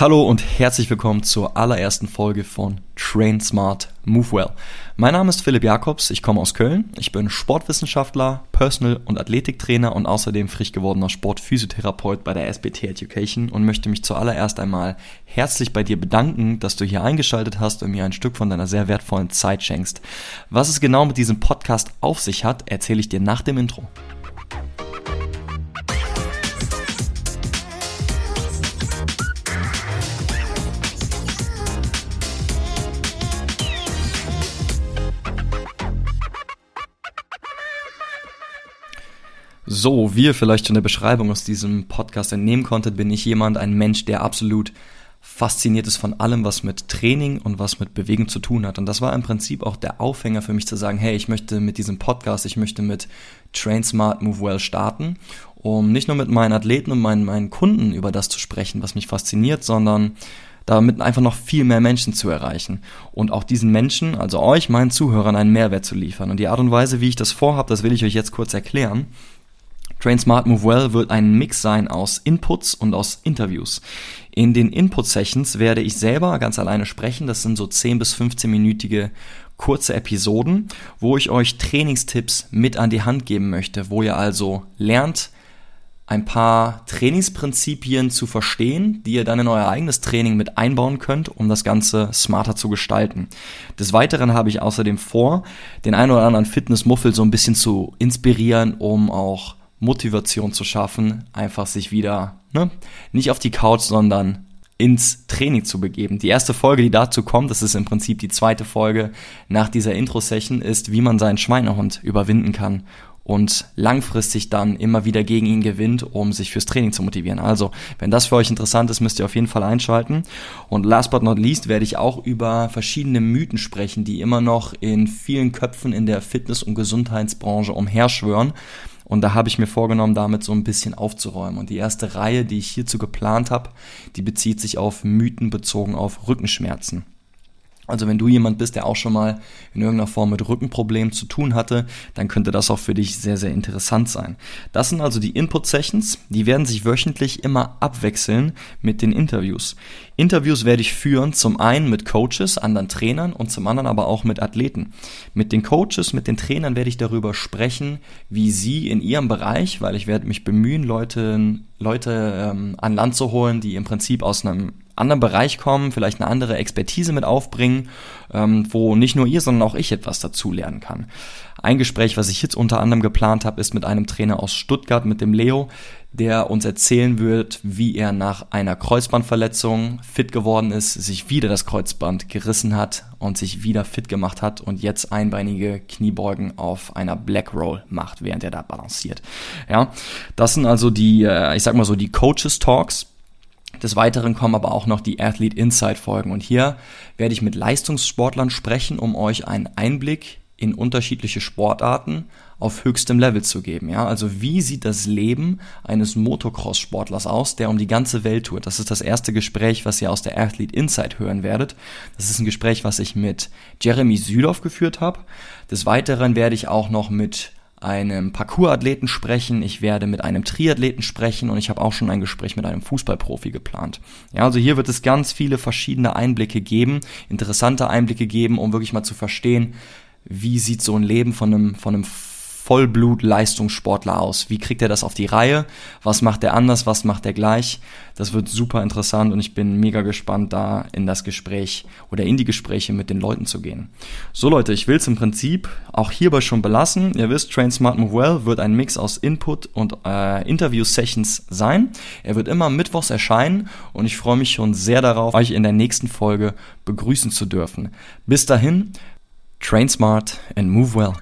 Hallo und herzlich willkommen zur allerersten Folge von Train Smart Move Well. Mein Name ist Philipp Jakobs, ich komme aus Köln. Ich bin Sportwissenschaftler, Personal- und Athletiktrainer und außerdem frisch gewordener Sportphysiotherapeut bei der SBT Education und möchte mich zuallererst einmal herzlich bei dir bedanken, dass du hier eingeschaltet hast und mir ein Stück von deiner sehr wertvollen Zeit schenkst. Was es genau mit diesem Podcast auf sich hat, erzähle ich dir nach dem Intro. So, wie ihr vielleicht schon der Beschreibung aus diesem Podcast entnehmen konntet, bin ich jemand, ein Mensch, der absolut fasziniert ist von allem, was mit Training und was mit Bewegung zu tun hat. Und das war im Prinzip auch der Aufhänger für mich zu sagen, hey, ich möchte mit diesem Podcast, ich möchte mit Train Smart Move Well starten, um nicht nur mit meinen Athleten und meinen, meinen Kunden über das zu sprechen, was mich fasziniert, sondern damit einfach noch viel mehr Menschen zu erreichen und auch diesen Menschen, also euch, meinen Zuhörern, einen Mehrwert zu liefern. Und die Art und Weise, wie ich das vorhabe, das will ich euch jetzt kurz erklären. Train Smart Move Well wird ein Mix sein aus Inputs und aus Interviews. In den Input-Sessions werde ich selber ganz alleine sprechen. Das sind so 10 bis 15-minütige kurze Episoden, wo ich euch Trainingstipps mit an die Hand geben möchte, wo ihr also lernt, ein paar Trainingsprinzipien zu verstehen, die ihr dann in euer eigenes Training mit einbauen könnt, um das Ganze smarter zu gestalten. Des Weiteren habe ich außerdem vor, den einen oder anderen Fitnessmuffel so ein bisschen zu inspirieren, um auch Motivation zu schaffen, einfach sich wieder ne, nicht auf die Couch, sondern ins Training zu begeben. Die erste Folge, die dazu kommt, das ist im Prinzip die zweite Folge nach dieser Intro-Session, ist, wie man seinen Schweinehund überwinden kann und langfristig dann immer wieder gegen ihn gewinnt, um sich fürs Training zu motivieren. Also, wenn das für euch interessant ist, müsst ihr auf jeden Fall einschalten. Und last but not least werde ich auch über verschiedene Mythen sprechen, die immer noch in vielen Köpfen in der Fitness- und Gesundheitsbranche umherschwören und da habe ich mir vorgenommen, damit so ein bisschen aufzuräumen. Und die erste Reihe, die ich hierzu geplant habe, die bezieht sich auf Mythen bezogen auf Rückenschmerzen. Also wenn du jemand bist, der auch schon mal in irgendeiner Form mit Rückenproblemen zu tun hatte, dann könnte das auch für dich sehr, sehr interessant sein. Das sind also die Input-Sessions, die werden sich wöchentlich immer abwechseln mit den Interviews. Interviews werde ich führen, zum einen mit Coaches, anderen Trainern und zum anderen aber auch mit Athleten. Mit den Coaches, mit den Trainern werde ich darüber sprechen, wie sie in ihrem Bereich, weil ich werde mich bemühen, Leute, Leute ähm, an Land zu holen, die im Prinzip aus einem anderen Bereich kommen, vielleicht eine andere Expertise mit aufbringen, ähm, wo nicht nur ihr, sondern auch ich etwas dazu lernen kann. Ein Gespräch, was ich jetzt unter anderem geplant habe, ist mit einem Trainer aus Stuttgart, mit dem Leo, der uns erzählen wird, wie er nach einer Kreuzbandverletzung fit geworden ist, sich wieder das Kreuzband gerissen hat und sich wieder fit gemacht hat und jetzt einbeinige Kniebeugen auf einer Black Roll macht, während er da balanciert. Ja, das sind also die, äh, ich sag mal so, die Coaches Talks des Weiteren kommen aber auch noch die Athlete Insight Folgen und hier werde ich mit Leistungssportlern sprechen, um euch einen Einblick in unterschiedliche Sportarten auf höchstem Level zu geben. Ja, also wie sieht das Leben eines Motocross-Sportlers aus, der um die ganze Welt tourt? Das ist das erste Gespräch, was ihr aus der Athlete Insight hören werdet. Das ist ein Gespräch, was ich mit Jeremy Südhoff geführt habe. Des Weiteren werde ich auch noch mit einem Parkour-Athleten sprechen, ich werde mit einem Triathleten sprechen und ich habe auch schon ein Gespräch mit einem Fußballprofi geplant. Ja, also hier wird es ganz viele verschiedene Einblicke geben, interessante Einblicke geben, um wirklich mal zu verstehen, wie sieht so ein Leben von einem, von einem Vollblut-Leistungssportler aus? Wie kriegt er das auf die Reihe? Was macht er anders? Was macht er gleich? Das wird super interessant und ich bin mega gespannt, da in das Gespräch oder in die Gespräche mit den Leuten zu gehen. So Leute, ich will es im Prinzip auch hierbei schon belassen. Ihr wisst, Train Smart Move Well wird ein Mix aus Input und äh, Interview-Sessions sein. Er wird immer mittwochs erscheinen und ich freue mich schon sehr darauf, euch in der nächsten Folge begrüßen zu dürfen. Bis dahin, train smart and move well.